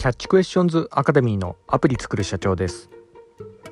キャッチクエスチョンズアカデミーのアプリ作る社長です、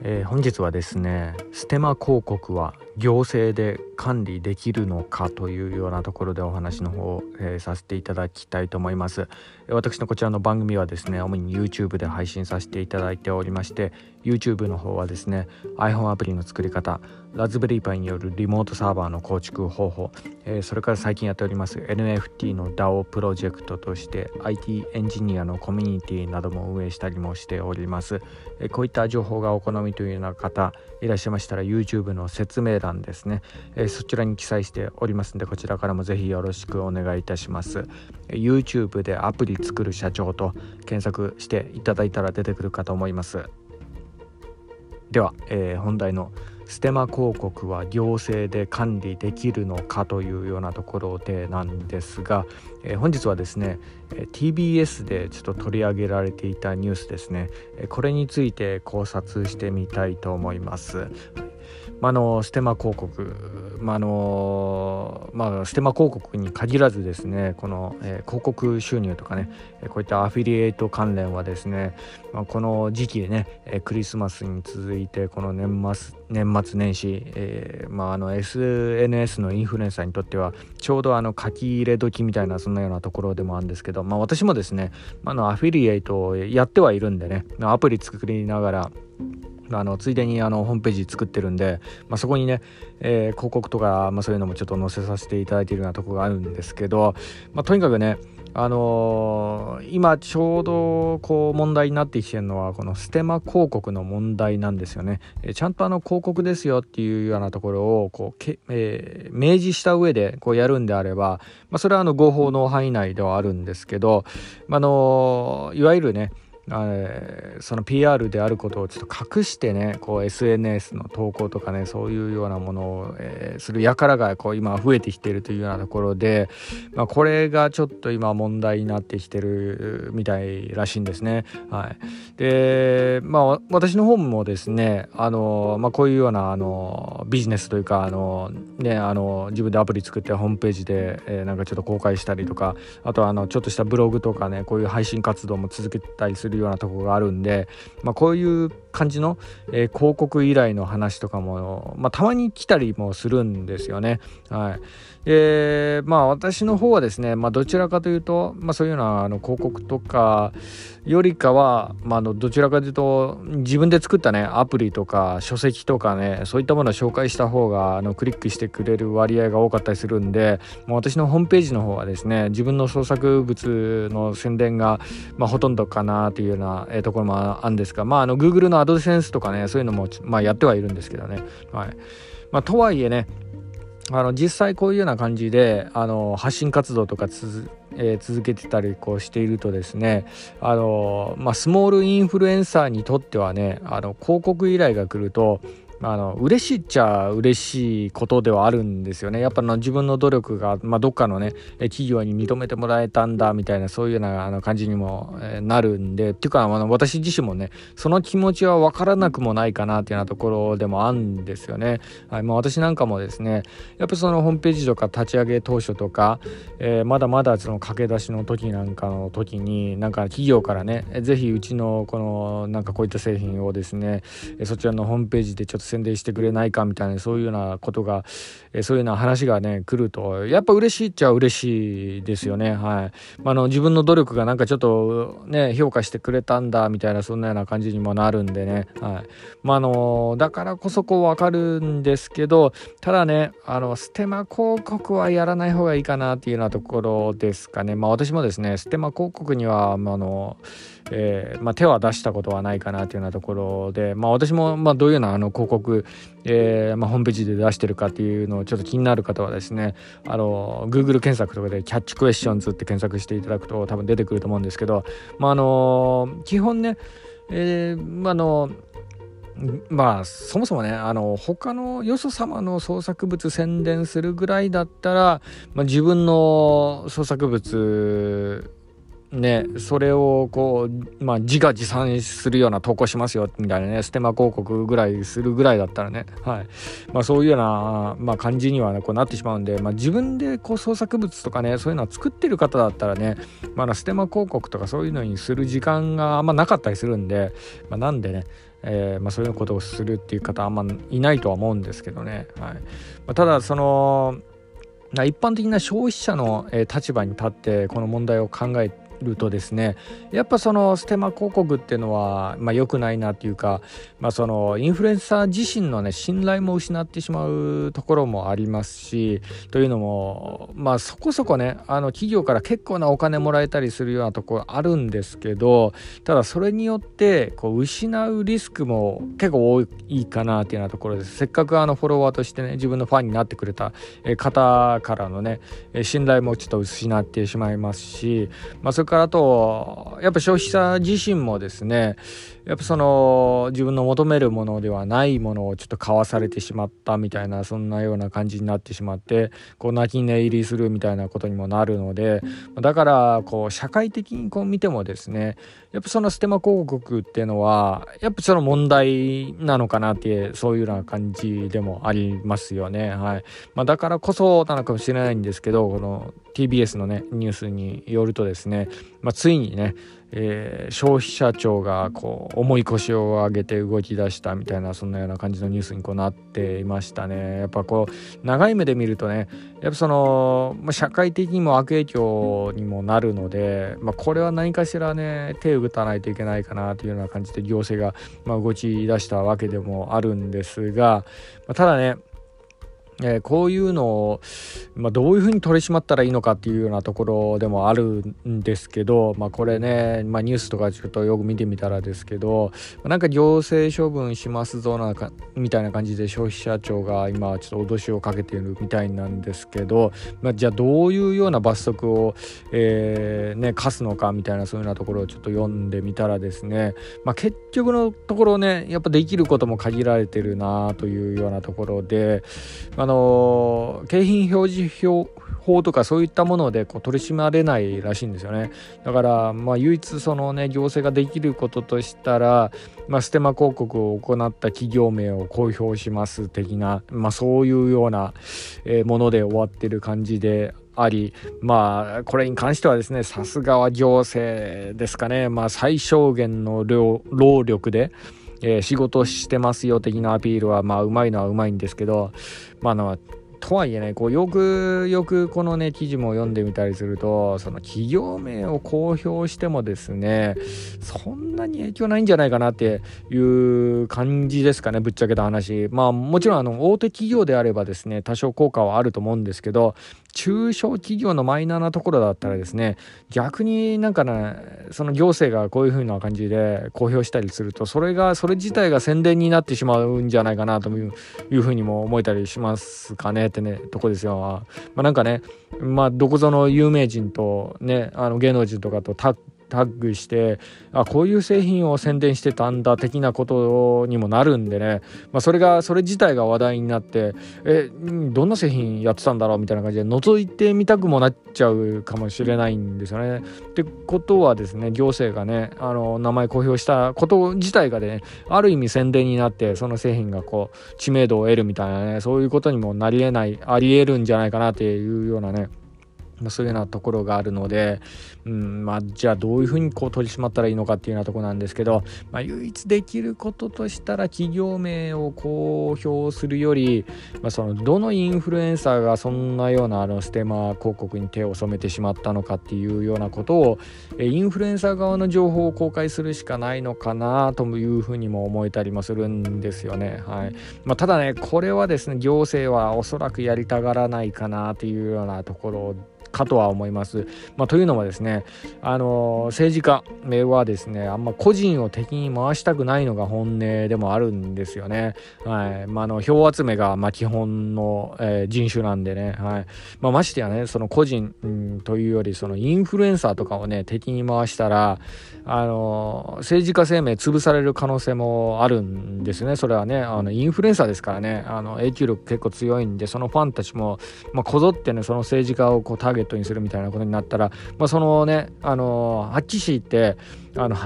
えー、本日はですねステマ広告は行政で管理できるのかというようなところでお話の方を、えー、させていただきたいと思います。私のこちらの番組はですね主に YouTube で配信させていただいておりまして YouTube の方はですね iPhone アプリの作り方ラズベリーパイによるリモートサーバーの構築方法、えー、それから最近やっております NFT の DAO プロジェクトとして IT エンジニアのコミュニティなども運営したりもしております、えー、こういった情報がお好みというような方いらっしゃいましたたら YouTube の説明欄ですね、えー、そちらに記載しておりますのでこちらからもぜひよろしくお願いいたします。YouTube でアプリ作る社長と検索していただいたら出てくるかと思います。では、えー、本題のステマ広告は行政で管理できるのかというようなところでなんですが、えー、本日はですね TBS でちょっと取り上げられていたニュースですねこれについて考察してみたいと思います。まあのステマ広告、まあのまあ、ステマ広告に限らずですねこの、えー、広告収入とかねこういったアフィリエイト関連はですね、まあ、この時期でねクリスマスに続いてこの年末年末年始、えーまあ、の SNS のインフルエンサーにとってはちょうどあの書き入れ時みたいなそんなようなところでもあるんですけど、まあ、私もですね、あのアフィリエイトをやってはいるんでねアプリ作りながらあのついでにあのホームページ作ってるんで、まあ、そこにね、えー、広告とか、まあ、そういうのもちょっと載せさせていただいているようなとこがあるんですけど、まあ、とにかくねあのー、今ちょうどこう問題になってきてるのはこのステマ広告の問題なんですよね。えー、ちゃんとあの広告ですよっていうようなところをこうけ、えー、明示した上でこうやるんであれば、まあ、それはあの合法の範囲内ではあるんですけど、まあのいわゆるねその PR であることをちょっと隠してねこう SNS の投稿とかねそういうようなものを、えー、する輩がこう今増えてきているというようなところで、まあ、これがちょっと今問題になってきてるみたいらしいんですね。はい、でまあ私の方もですねあの、まあ、こういうようなあのビジネスというかあの、ね、あの自分でアプリ作ってホームページで、えー、なんかちょっと公開したりとかあとはあのちょっとしたブログとかねこういう配信活動も続けたりするようなとこがあるんで、まあ、こういう感じの、えー、広告依頼の話とかも、まあ、たまに来たりもするんですよね。はい、でまあ私の方はですね、まあ、どちらかというと、まあ、そういうようなあの広告とかよりかは、まあ、のどちらかというと自分で作ったねアプリとか書籍とかねそういったものを紹介した方があのクリックしてくれる割合が多かったりするんで、まあ、私のホームページの方はですね自分の創作物の宣伝が、まあ、ほとんどかなというような、えー、ところもあるんですが、まあ、あの Google のアドセンスとかねそういうのも、まあ、やってはいるんですけどね。はいまあ、とはいえねあの実際こういうような感じであの発信活動とかつえー、続けてたりこうしているとですねあの、まあ、スモールインフルエンサーにとってはねあの広告依頼が来るとあの嬉しいっちゃ嬉しいことではあるんですよね。やっぱの自分の努力が、まあ、どっかのね企業に認めてもらえたんだみたいなそういうようなあの感じにも、えなるんでっていうかあの私自身もねその気持ちは分からなくもないかなっていうようなところでもあるんですよね。はいまあ、私なんかもですねやっぱそのホームページとか立ち上げ当初とか、えー、まだまだその駆け出しの時なんかの時になんか企業からね是非うちのこのなんかこういった製品をですねそちらのホームページでちょっと宣伝してくれないかみたいなそういうようなことが、えそういうような話がね来るとやっぱ嬉しいっちゃ嬉しいですよね。はい、まあ、の自分の努力がなんかちょっとね評価してくれたんだみたいなそんなような感じにもなるんでね。はい。まあのだからこそこう分かるんですけどただねあのステマ広告はやらない方がいいかなっていうようなところですかね。まあ私もですねステマ広告には、まあのえーまあ、手は出したことはないかなというようなところで、まあ、私もまあどういうようなあの広告、えーまあ、ホームページで出してるかっていうのをちょっと気になる方はですねあの Google 検索とかで「キャッチクエスチョンズ」って検索していただくと多分出てくると思うんですけど、まあ、あの基本ね、えー、まあのまあそもそもねあの他のよそ様の創作物宣伝するぐらいだったら、まあ、自分の創作物ねそれをこうまあ自画自賛するような投稿しますよみたいなねステマ広告ぐらいするぐらいだったらねはい。まあそういうような、まあ、感じには、ね、こうなってしまうんで、まあ、自分でこう創作物とかねそういうのは作ってる方だったらねまだステマ広告とかそういうのにする時間があんまなかったりするんで、まあ、なんでねえーまあ、そういうことをするっていう方あんまいないとは思うんですけどね、はい。まあ、ただその一般的な消費者のえ立場に立ってこの問題を考えるとですねやっぱそのステマ広告っていうのは、まあ、良くないなっていうか、まあ、そのインフルエンサー自身のね信頼も失ってしまうところもありますしというのもまあそこそこねあの企業から結構なお金もらえたりするようなところあるんですけどただそれによってこう失うリスクも結構多いかなっていうようなところです。せっかくあのフォロワーとしてね自分のファンになってくれた方からのね信頼もちょっと失ってしまいますし、まあ、それからとやっぱ消費者自身もですねやっぱその自分の求めるものではないものをちょっと買わされてしまったみたいなそんなような感じになってしまってこう泣き寝入りするみたいなことにもなるのでだからこう社会的にこう見てもですねやっぱそのステマ広告っていうのはやっぱその問題なのかなってそういうような感じでもありますよね。はい、まあ、だからこそなのかもしれないんですけどこの TBS のねニュースによるとですね、まあ、ついにねえー、消費者庁がこう重い腰を上げて動き出したみたいなそんなような感じのニュースにこうなっていましたね。やっぱこう長い目で見るとねやっぱその、まあ、社会的にも悪影響にもなるので、まあ、これは何かしらね手を打たないといけないかなというような感じで行政がま動き出したわけでもあるんですが、まあ、ただねえー、こういうのを、まあ、どういうふうに取り締まったらいいのかっていうようなところでもあるんですけど、まあ、これね、まあ、ニュースとかちょっとよく見てみたらですけどなんか行政処分しますぞなんかみたいな感じで消費者庁が今ちょっと脅しをかけているみたいなんですけど、まあ、じゃあどういうような罰則を、えー、ね、課すのかみたいなそういうようなところをちょっと読んでみたらですね、まあ、結局のところねやっぱできることも限られてるなというようなところで、まあの景品表示表法とかそういったものでこう取り締まれないらしいんですよね。だからまあ唯一そのね行政ができることとしたら、まあ、ステマ広告を行った企業名を公表します的な、まあ、そういうようなもので終わってる感じでありまあこれに関してはですねさすがは行政ですかね。まあ最小限の労力でえー、仕事してますよ的なアピールはまあうまいのはうまいんですけどまあのとはいえねこうよくよくこのね記事も読んでみたりするとその企業名を公表してもですねそんなに影響ないんじゃないかなっていう感じですかねぶっちゃけた話。まあもちろんあの大手企業であればですね多少効果はあると思うんですけど中小企業のマイナーなところだったらですね逆になんかねその行政がこういう風な感じで公表したりするとそれがそれ自体が宣伝になってしまうんじゃないかなといういうふうにも思えたりしますかね。ってねとこですよ。まあ、なんかねまあどこぞの有名人とねあの芸能人とかとタッタッグしてあこういう製品を宣伝してたんだ的なことにもなるんでね、まあ、それがそれ自体が話題になってえどんな製品やってたんだろうみたいな感じで覗いてみたくもなっちゃうかもしれないんですよね。ってことはですね行政がねあの名前公表したこと自体がねある意味宣伝になってその製品がこう知名度を得るみたいなねそういうことにもなりえないありえるんじゃないかなっていうようなねまあ、そういうようなところがあるので、うんまあ、じゃあどういうふうにこう取り締まったらいいのかっていうようなところなんですけど、まあ、唯一できることとしたら企業名を公表するより、まあ、そのどのインフルエンサーがそんなようなあのステマ広告に手を染めてしまったのかっていうようなことをインフルエンサー側の情報を公開するしかないのかなというふうにも思えたりもするんですよね。はいまあ、ただねこれはですね行政はおそらくやりたがらないかなというようなところかとは思います。まあ、というのもですね、あの政治家はですねあんま個人を敵に回したくないのが本音でもあるんですよね。はいまあ、の票集めがま基本の、えー、人種なんでね、はいまあ、ましてやねその個人、うん、というよりそのインフルエンサーとかをね敵に回したら、あの政治家生命潰される可能性もあるんですね。それはねあのインフルエンサーですからねあの影響力結構強いんでそのファンたちも、まあ、こぞってねその政治家をこうターゲゲットにするみたいなことになったら、まあ、そのねあのハッチ氏ってあの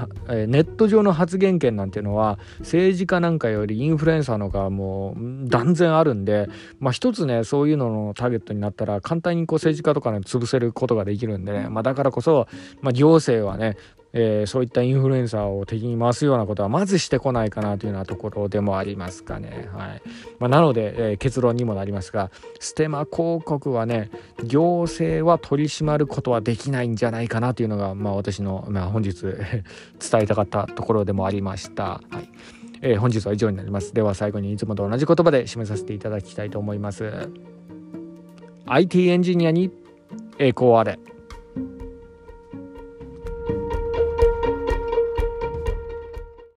ネット上の発言権なんていうのは政治家なんかよりインフルエンサーの方がもう断然あるんで、まあ、一つねそういうののターゲットになったら簡単にこう政治家とかね潰せることができるんでね、まあ、だからこそ、まあ、行政はねえー、そういったインフルエンサーを敵に回すようなことはまずしてこないかなというようなところでもありますかね。はいまあ、なので、えー、結論にもなりますがステマ広告はね行政は取り締まることはできないんじゃないかなというのが、まあ、私の、まあ、本日 伝えたかったところでもありました。はいえー、本日は以上になります。では最後にいつもと同じ言葉で締めさせていただきたいと思います。IT エンジニアに栄光あれ。